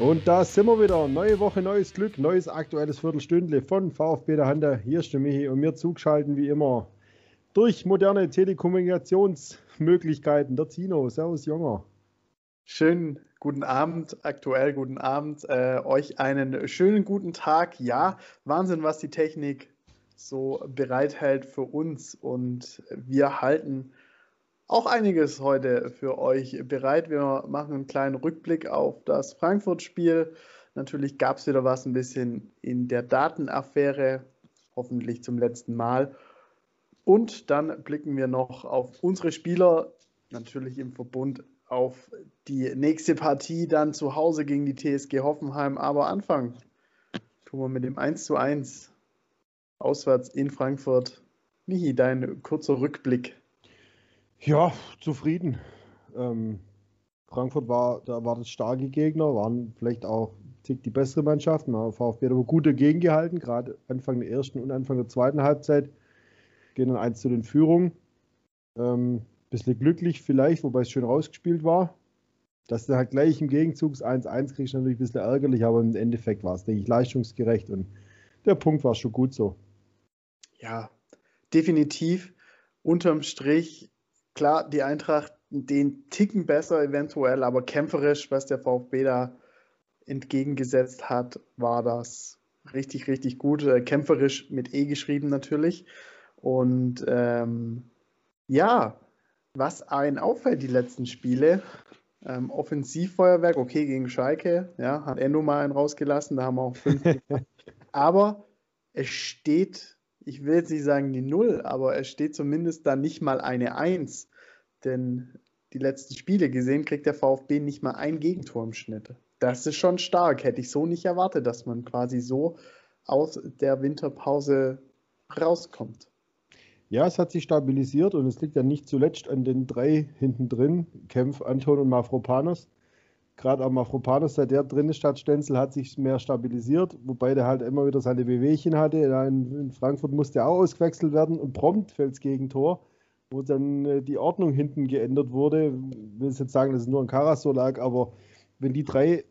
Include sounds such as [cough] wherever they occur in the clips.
Und da sind wir wieder. Neue Woche, neues Glück, neues aktuelles Viertelstündle von VfB der Hande. Hier ist der Michi und mir zugeschalten wie immer durch moderne Telekommunikationsmöglichkeiten. Der Tino, Servus Junger. Schönen guten Abend, aktuell guten Abend. Äh, euch einen schönen guten Tag. Ja, Wahnsinn, was die Technik so bereithält für uns. Und wir halten auch einiges heute für euch bereit. Wir machen einen kleinen Rückblick auf das Frankfurt-Spiel. Natürlich gab es wieder was ein bisschen in der Datenaffäre, hoffentlich zum letzten Mal. Und dann blicken wir noch auf unsere Spieler, natürlich im Verbund auf die nächste Partie dann zu Hause gegen die TSG Hoffenheim. Aber anfangen tun wir mit dem 1 zu 1 auswärts in Frankfurt. Michi, dein kurzer Rückblick. Ja, zufrieden. Ähm, Frankfurt war, da war das starke Gegner, waren vielleicht auch Tick die bessere Mannschaft. Man VfB hat aber gut dagegen gehalten, gerade Anfang der ersten und Anfang der zweiten Halbzeit. Gehen dann eins zu den Führungen. Ähm, bisschen glücklich vielleicht, wobei es schön rausgespielt war. Dass du halt gleich im Gegenzug 1-1 kriegst, natürlich ein bisschen ärgerlich, aber im Endeffekt war es, denke ich, leistungsgerecht und der Punkt war schon gut so. Ja, definitiv. Unterm Strich klar, die Eintracht den Ticken besser eventuell, aber kämpferisch, was der VfB da entgegengesetzt hat, war das richtig, richtig gut. Äh, kämpferisch mit E geschrieben natürlich. Und ähm, ja, was einen auffällt, die letzten Spiele, ähm, Offensivfeuerwerk, okay, gegen Schalke, ja, hat Endo mal einen rausgelassen, da haben wir auch fünf. [laughs] aber es steht ich will jetzt nicht sagen die Null, aber es steht zumindest da nicht mal eine Eins. Denn die letzten Spiele gesehen, kriegt der VfB nicht mal ein Gegentor im Schnitt. Das ist schon stark. Hätte ich so nicht erwartet, dass man quasi so aus der Winterpause rauskommt. Ja, es hat sich stabilisiert und es liegt ja nicht zuletzt an den drei hinten drin, Kempf, Anton und Mafropanos gerade auch Mafropanos, seit der drin ist statt Stenzel, hat sich mehr stabilisiert, wobei der halt immer wieder seine Bewegchen hatte. In, Frankfurt musste er auch ausgewechselt werden und prompt fällt das Gegentor, wo dann äh, die Ordnung hinten geändert wurde. Ich will jetzt sagen, dass es nur ein Karasor lag, aber wenn die drei,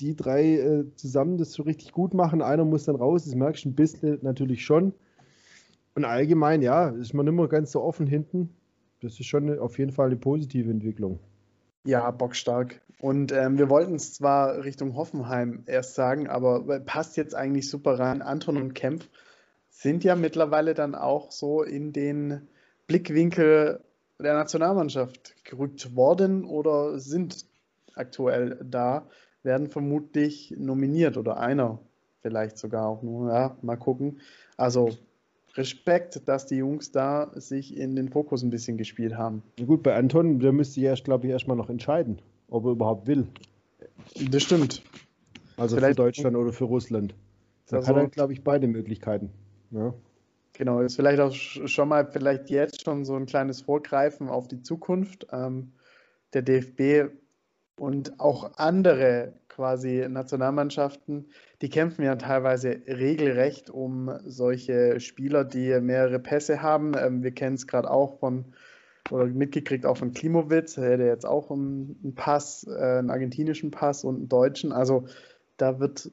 die drei äh, zusammen das so richtig gut machen, einer muss dann raus, das merkst du ein bisschen natürlich schon. Und allgemein, ja, ist man immer ganz so offen hinten. Das ist schon auf jeden Fall eine positive Entwicklung. Ja, bockstark. Und ähm, wir wollten es zwar Richtung Hoffenheim erst sagen, aber passt jetzt eigentlich super rein. Anton und Kempf sind ja mittlerweile dann auch so in den Blickwinkel der Nationalmannschaft gerückt worden oder sind aktuell da, werden vermutlich nominiert oder einer vielleicht sogar auch nur. Ja, mal gucken. Also Respekt, dass die Jungs da sich in den Fokus ein bisschen gespielt haben. Gut, bei Anton, der müsste ja, glaube ich, erstmal noch entscheiden, ob er überhaupt will. Das stimmt. Also Vielleicht für Deutschland oder für Russland. Da also, hat er, glaube ich, beide Möglichkeiten. Ja. Genau, ist vielleicht auch schon mal, vielleicht jetzt schon so ein kleines Vorgreifen auf die Zukunft. Ähm, der DFB und auch andere quasi Nationalmannschaften, die kämpfen ja teilweise regelrecht um solche Spieler, die mehrere Pässe haben. Ähm, wir kennen es gerade auch von, oder mitgekriegt auch von Klimowitz, der jetzt auch einen Pass, äh, einen argentinischen Pass und einen deutschen. Also da wird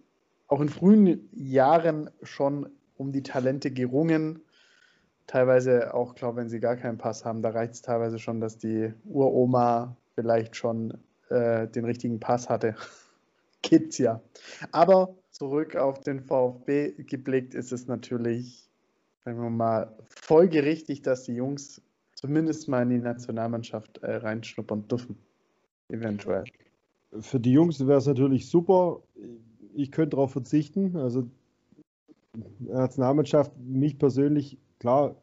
auch in frühen Jahren schon um die Talente gerungen. Teilweise auch, glaube wenn sie gar keinen Pass haben, da reicht es teilweise schon, dass die Uroma vielleicht schon äh, den richtigen Pass hatte. [laughs] Gibt's ja. Aber zurück auf den VfB geblickt ist es natürlich, sagen wir mal, folgerichtig, dass die Jungs zumindest mal in die Nationalmannschaft äh, reinschnuppern dürfen. Eventuell. Für die Jungs wäre es natürlich super. Ich könnte darauf verzichten. Also Nationalmannschaft, mich persönlich, klar,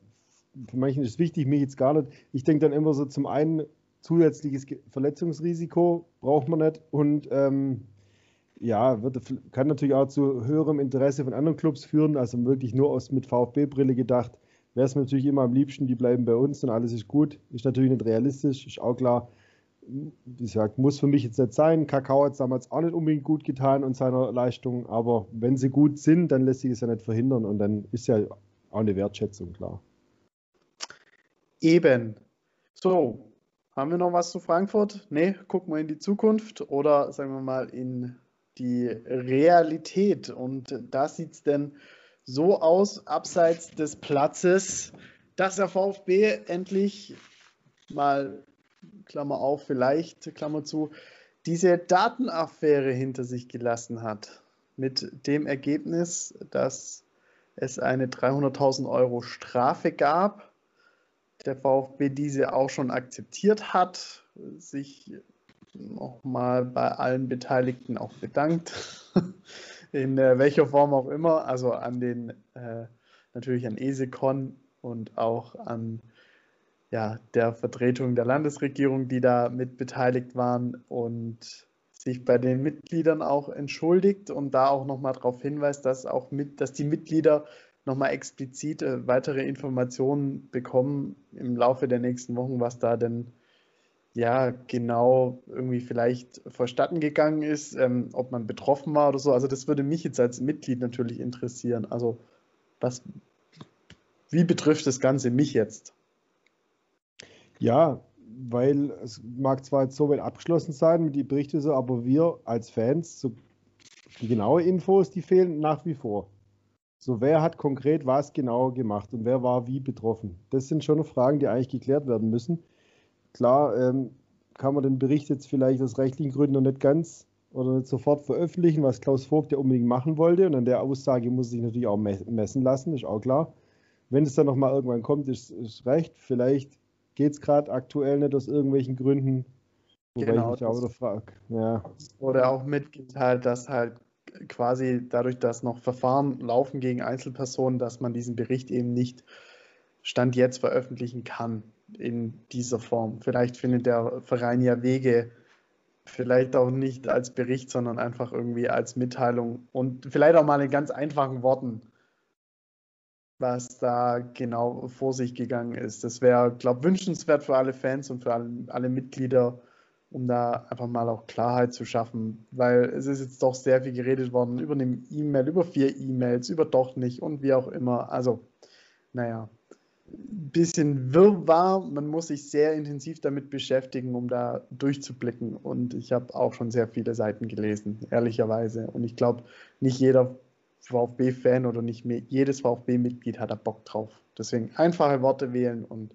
für manchen ist es wichtig, mich jetzt gar nicht. Ich denke dann immer so zum einen, zusätzliches Verletzungsrisiko braucht man nicht und ähm, ja, wird, kann natürlich auch zu höherem Interesse von anderen Clubs führen, also wirklich nur aus mit VfB-Brille gedacht, wäre es natürlich immer am liebsten, die bleiben bei uns und alles ist gut. Ist natürlich nicht realistisch, ist auch klar. Wie gesagt, muss für mich jetzt nicht sein. Kakao hat es damals auch nicht unbedingt gut getan und seiner Leistung, aber wenn sie gut sind, dann lässt sich es ja nicht verhindern und dann ist ja auch eine Wertschätzung klar. Eben. So, haben wir noch was zu Frankfurt? Nee, gucken wir in die Zukunft oder sagen wir mal in die Realität. Und da sieht es denn so aus, abseits des Platzes, dass der VfB endlich mal, Klammer auf, vielleicht, Klammer zu, diese Datenaffäre hinter sich gelassen hat. Mit dem Ergebnis, dass es eine 300.000 Euro Strafe gab. Der VfB diese auch schon akzeptiert hat, sich nochmal bei allen Beteiligten auch bedankt, [laughs] in äh, welcher Form auch immer, also an den, äh, natürlich an ESECON und auch an ja, der Vertretung der Landesregierung, die da mit beteiligt waren und sich bei den Mitgliedern auch entschuldigt und da auch nochmal darauf hinweist, dass auch mit, dass die Mitglieder nochmal explizit äh, weitere Informationen bekommen im Laufe der nächsten Wochen, was da denn ja genau irgendwie vielleicht verstatten gegangen ist, ähm, ob man betroffen war oder so. Also das würde mich jetzt als Mitglied natürlich interessieren. Also was, wie betrifft das Ganze mich jetzt? Ja, weil es mag zwar jetzt so weit abgeschlossen sein mit den Berichten, so, aber wir als Fans, so, die genaue Infos, die fehlen nach wie vor. So, wer hat konkret was genau gemacht und wer war wie betroffen? Das sind schon Fragen, die eigentlich geklärt werden müssen. Klar, ähm, kann man den Bericht jetzt vielleicht aus rechtlichen Gründen noch nicht ganz oder nicht sofort veröffentlichen, was Klaus Vogt ja unbedingt machen wollte. Und an der Aussage muss sich natürlich auch messen lassen, ist auch klar. Wenn es dann nochmal irgendwann kommt, ist, ist recht. Vielleicht geht es gerade aktuell nicht aus irgendwelchen Gründen. Wobei genau, ich mich auch wieder frage. Ja. Wurde auch mitgeteilt, dass halt quasi dadurch, dass noch Verfahren laufen gegen Einzelpersonen, dass man diesen Bericht eben nicht Stand jetzt veröffentlichen kann in dieser Form. Vielleicht findet der Verein ja Wege, vielleicht auch nicht als Bericht, sondern einfach irgendwie als Mitteilung und vielleicht auch mal in ganz einfachen Worten was da genau vor sich gegangen ist. Das wäre, glaube ich, wünschenswert für alle Fans und für alle, alle, Mitglieder, um da einfach mal auch Klarheit zu schaffen, weil es ist jetzt doch sehr viel geredet worden über eine E-Mail, über vier E-Mails, über doch nicht und wie auch immer. Also, naja, ein bisschen Wirrwarr. Man muss sich sehr intensiv damit beschäftigen, um da durchzublicken. Und ich habe auch schon sehr viele Seiten gelesen, ehrlicherweise. Und ich glaube, nicht jeder VfB-Fan oder nicht mehr jedes VfB-Mitglied hat da Bock drauf. Deswegen einfache Worte wählen und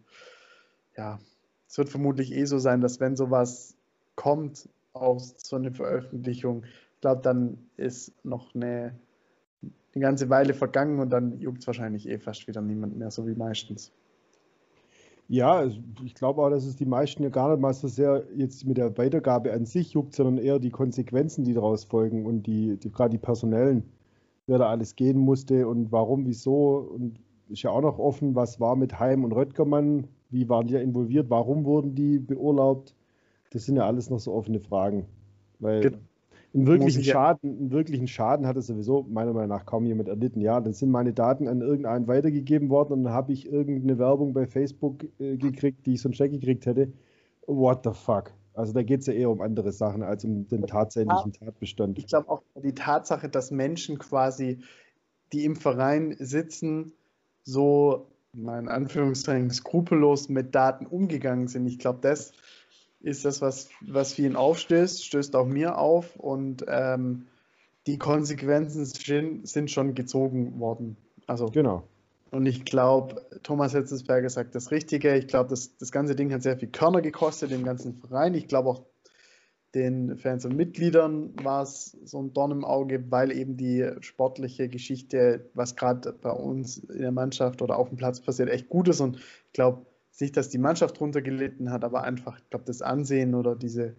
ja, es wird vermutlich eh so sein, dass wenn sowas kommt aus so einer Veröffentlichung, ich glaube, dann ist noch eine, eine ganze Weile vergangen und dann juckt es wahrscheinlich eh fast wieder niemand mehr, so wie meistens. Ja, ich glaube auch, dass es die meisten ja gar nicht mal so sehr jetzt mit der Weitergabe an sich juckt, sondern eher die Konsequenzen, die daraus folgen und die, die gerade die personellen wer da alles gehen musste und warum, wieso. Und ist ja auch noch offen, was war mit Heim und Röttgermann, wie waren die involviert, warum wurden die beurlaubt. Das sind ja alles noch so offene Fragen. Weil genau. einen, wirklichen Schaden, einen wirklichen Schaden hat es sowieso meiner Meinung nach kaum jemand erlitten. Ja, dann sind meine Daten an irgendeinen weitergegeben worden und dann habe ich irgendeine Werbung bei Facebook äh, gekriegt, die ich sonst gekriegt hätte. What the fuck? Also da geht es ja eher um andere Sachen als um den tatsächlichen Tatbestand. Ich glaube auch die Tatsache, dass Menschen quasi, die im Verein sitzen, so mal in Anführungszeichen skrupellos mit Daten umgegangen sind. Ich glaube, das ist das, was, was vielen aufstößt, stößt auch mir auf und ähm, die Konsequenzen sind schon gezogen worden. Also genau. Und ich glaube, Thomas Hitzesberger sagt das Richtige. Ich glaube, das, das ganze Ding hat sehr viel Körner gekostet, dem ganzen Verein. Ich glaube auch den Fans und Mitgliedern war es so ein Dorn im Auge, weil eben die sportliche Geschichte, was gerade bei uns in der Mannschaft oder auf dem Platz passiert, echt gut ist. Und ich glaube nicht, dass die Mannschaft drunter gelitten hat, aber einfach, ich glaube, das Ansehen oder diese,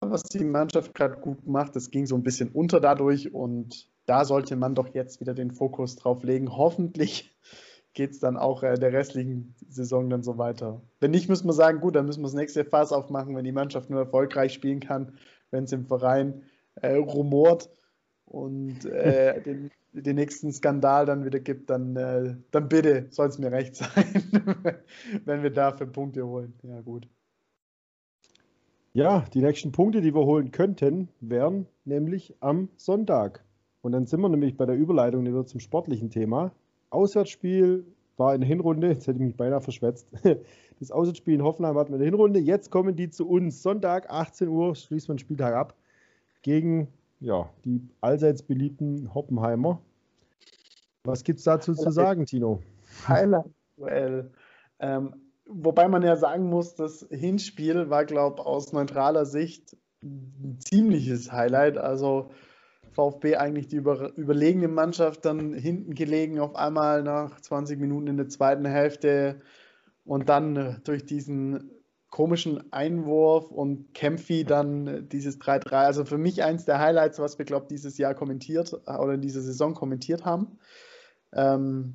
was die Mannschaft gerade gut macht, das ging so ein bisschen unter dadurch und da sollte man doch jetzt wieder den Fokus drauf legen. Hoffentlich [laughs] geht es dann auch äh, der restlichen Saison dann so weiter. Wenn nicht, müssen wir sagen, gut, dann müssen wir das nächste Fass aufmachen, wenn die Mannschaft nur erfolgreich spielen kann, wenn es im Verein äh, rumort und äh, [laughs] den, den, nächsten Skandal dann wieder gibt, dann, äh, dann bitte soll es mir recht sein, [laughs] wenn wir dafür Punkte holen. Ja, gut. Ja, die nächsten Punkte, die wir holen könnten, wären nämlich am Sonntag. Und dann sind wir nämlich bei der Überleitung wieder zum sportlichen Thema. Auswärtsspiel war in der Hinrunde, jetzt hätte ich mich beinahe verschwätzt. [laughs] Das Auswärtsspiel in Hoffenheim hatten wir in der Hinrunde. Jetzt kommen die zu uns. Sonntag, 18 Uhr, schließt man den Spieltag ab. Gegen ja, die allseits beliebten Hoppenheimer. Was gibt es dazu zu sagen, Tino? Highlight-Duell. Ähm, wobei man ja sagen muss, das Hinspiel war, glaube ich, aus neutraler Sicht ein ziemliches Highlight. Also VfB eigentlich die über, überlegene Mannschaft dann hinten gelegen, auf einmal nach 20 Minuten in der zweiten Hälfte und dann äh, durch diesen komischen Einwurf und Kämpfi dann dieses 3-3. Also für mich eins der Highlights, was wir, glaube ich, dieses Jahr kommentiert äh, oder in dieser Saison kommentiert haben. Ähm,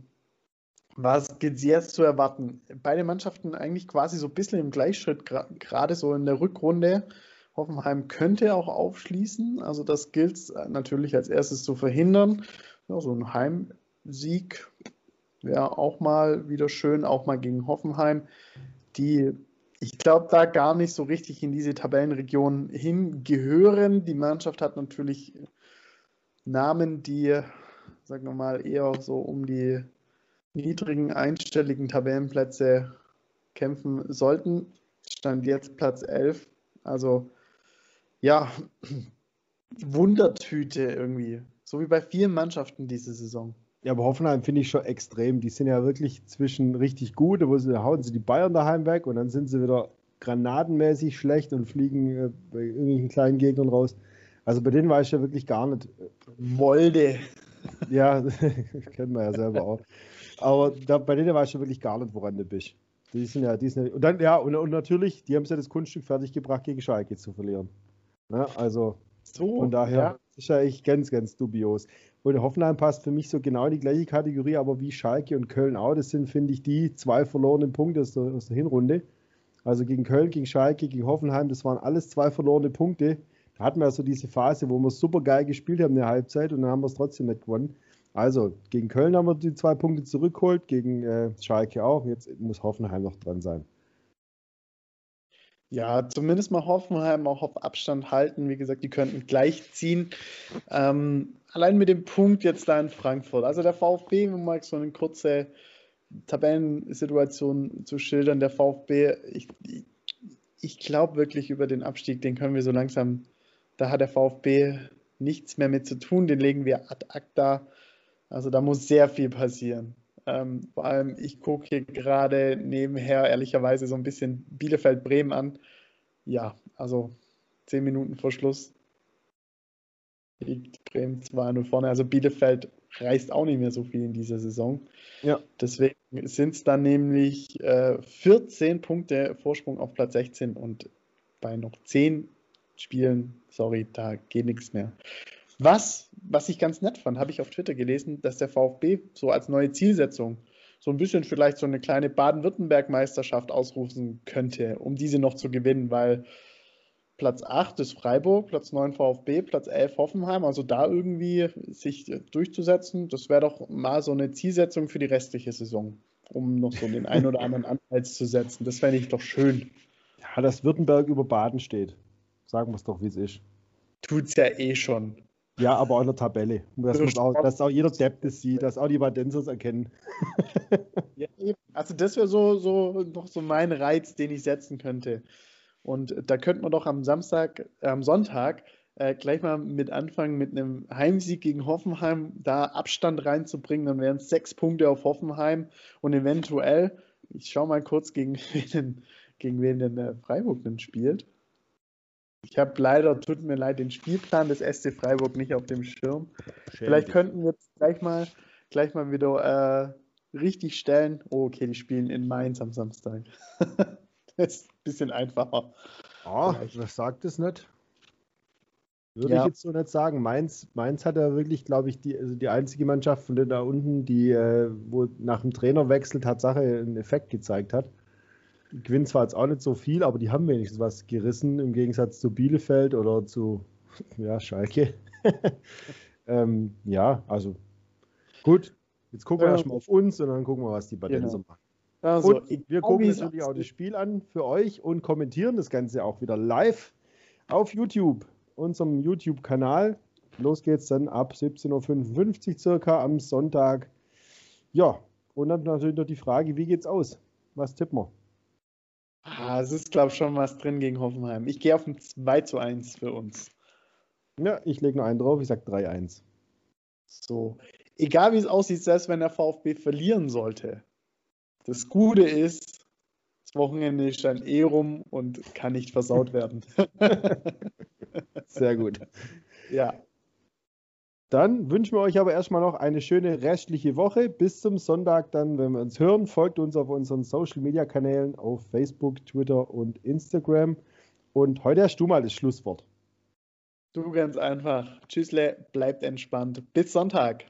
was geht jetzt zu erwarten? Beide Mannschaften eigentlich quasi so ein bisschen im Gleichschritt, gerade so in der Rückrunde. Hoffenheim könnte auch aufschließen. Also das gilt natürlich als erstes zu verhindern. Ja, so ein Heimsieg wäre auch mal wieder schön, auch mal gegen Hoffenheim, die ich glaube, da gar nicht so richtig in diese Tabellenregion hingehören. Die Mannschaft hat natürlich Namen, die, sagen wir mal, eher so um die niedrigen einstelligen Tabellenplätze kämpfen sollten. Stand jetzt Platz 11. Also ja, Wundertüte irgendwie. So wie bei vielen Mannschaften diese Saison. Ja, aber Hoffenheim finde ich schon extrem. Die sind ja wirklich zwischen richtig gut, wo sie hauen sie die Bayern daheim weg und dann sind sie wieder granatenmäßig schlecht und fliegen äh, bei irgendwelchen kleinen Gegnern raus. Also bei denen weiß ich ja wirklich gar nicht. Molde. Ja, [laughs] kennen wir ja selber auch. Aber da, bei denen weiß ich ja wirklich gar nicht, woran du bist. Die sind ja, die sind ja, und dann, ja, und, und natürlich, die haben ja das Kunststück fertiggebracht, gegen Schalke zu verlieren. Ne? Also so, von daher ja. ist ja echt ganz, ganz dubios. Und Hoffenheim passt für mich so genau in die gleiche Kategorie, aber wie Schalke und Köln auch. Das sind, finde ich, die zwei verlorenen Punkte aus der, aus der Hinrunde. Also gegen Köln, gegen Schalke, gegen Hoffenheim, das waren alles zwei verlorene Punkte. Hatten wir so diese Phase, wo wir super geil gespielt haben in der Halbzeit und dann haben wir es trotzdem nicht gewonnen. Also gegen Köln haben wir die zwei Punkte zurückgeholt, gegen äh, Schalke auch. Jetzt muss Hoffenheim noch dran sein. Ja, zumindest mal Hoffenheim auch auf Abstand halten. Wie gesagt, die könnten gleich ziehen. Ähm, allein mit dem Punkt jetzt da in Frankfurt. Also der VfB, um mal so eine kurze Tabellensituation zu schildern, der VfB, ich, ich glaube wirklich über den Abstieg, den können wir so langsam, da hat der VfB nichts mehr mit zu tun, den legen wir ad acta. Also da muss sehr viel passieren. Ähm, vor allem, ich gucke hier gerade nebenher ehrlicherweise so ein bisschen Bielefeld-Bremen an. Ja, also zehn Minuten vor Schluss liegt Bremen 2-0 vorne. Also Bielefeld reißt auch nicht mehr so viel in dieser Saison. Ja. Deswegen sind es dann nämlich äh, 14 Punkte Vorsprung auf Platz 16 und bei noch 10 Spielen, sorry, da geht nichts mehr. Was, was ich ganz nett fand, habe ich auf Twitter gelesen, dass der VfB so als neue Zielsetzung so ein bisschen vielleicht so eine kleine Baden-Württemberg-Meisterschaft ausrufen könnte, um diese noch zu gewinnen, weil Platz 8 ist Freiburg, Platz 9 VfB, Platz 11 Hoffenheim. Also da irgendwie sich durchzusetzen, das wäre doch mal so eine Zielsetzung für die restliche Saison, um noch so den einen oder anderen [laughs] Anreiz zu setzen. Das fände ich doch schön. Ja, dass Württemberg über Baden steht. Sagen wir es doch, wie es ist. Tut es ja eh schon. Ja, aber auch in der Tabelle. Dass, auch, dass auch jeder Depp das sieht, dass auch die Badensers erkennen. [laughs] ja, also das wäre so, so noch so mein Reiz, den ich setzen könnte. Und da könnte man doch am Samstag, äh, am Sonntag äh, gleich mal mit anfangen, mit einem Heimsieg gegen Hoffenheim da Abstand reinzubringen. Dann wären es sechs Punkte auf Hoffenheim und eventuell, ich schaue mal kurz, gegen [laughs] wen, gegen wen denn der Freiburg denn spielt. Ich habe leider, tut mir leid, den Spielplan des SC Freiburg nicht auf dem Schirm. Schön. Vielleicht könnten wir jetzt gleich mal, gleich mal wieder äh, richtig stellen. Oh, okay, die spielen in Mainz am Samstag. [laughs] das ist ein bisschen einfacher. Ah, das sagt es nicht. Würde ja. ich jetzt so nicht sagen. Mainz, Mainz hat ja wirklich, glaube ich, die, also die einzige Mannschaft von da unten, die, äh, wo nach dem Trainerwechsel Tatsache einen Effekt gezeigt hat. Gewinnen zwar jetzt auch nicht so viel, aber die haben wenigstens was gerissen, im Gegensatz zu Bielefeld oder zu [laughs] ja, Schalke. [laughs] ähm, ja, also gut. Jetzt gucken wir erstmal auf uns und dann gucken wir, was die Badenser genau. machen. Also, und wir gucken natürlich auch das Spiel an für euch und kommentieren das Ganze auch wieder live auf YouTube, unserem YouTube-Kanal. Los geht's dann ab 17.55 Uhr circa am Sonntag. Ja, und dann natürlich noch die Frage, wie geht's aus? Was tippen wir? Ah, es ist, glaube ich, schon was drin gegen Hoffenheim. Ich gehe auf ein 2 zu 1 für uns. Ja, ich lege noch einen drauf, ich sage 3-1. So, egal wie es aussieht, selbst wenn der VfB verlieren sollte, das Gute ist, das Wochenende ist dann eh rum und kann nicht versaut werden. [laughs] Sehr gut. Ja. Dann wünschen wir euch aber erstmal noch eine schöne restliche Woche. Bis zum Sonntag dann, wenn wir uns hören, folgt uns auf unseren Social Media Kanälen auf Facebook, Twitter und Instagram. Und heute hast du mal das Schlusswort. Du ganz einfach. Tschüssle, bleibt entspannt. Bis Sonntag.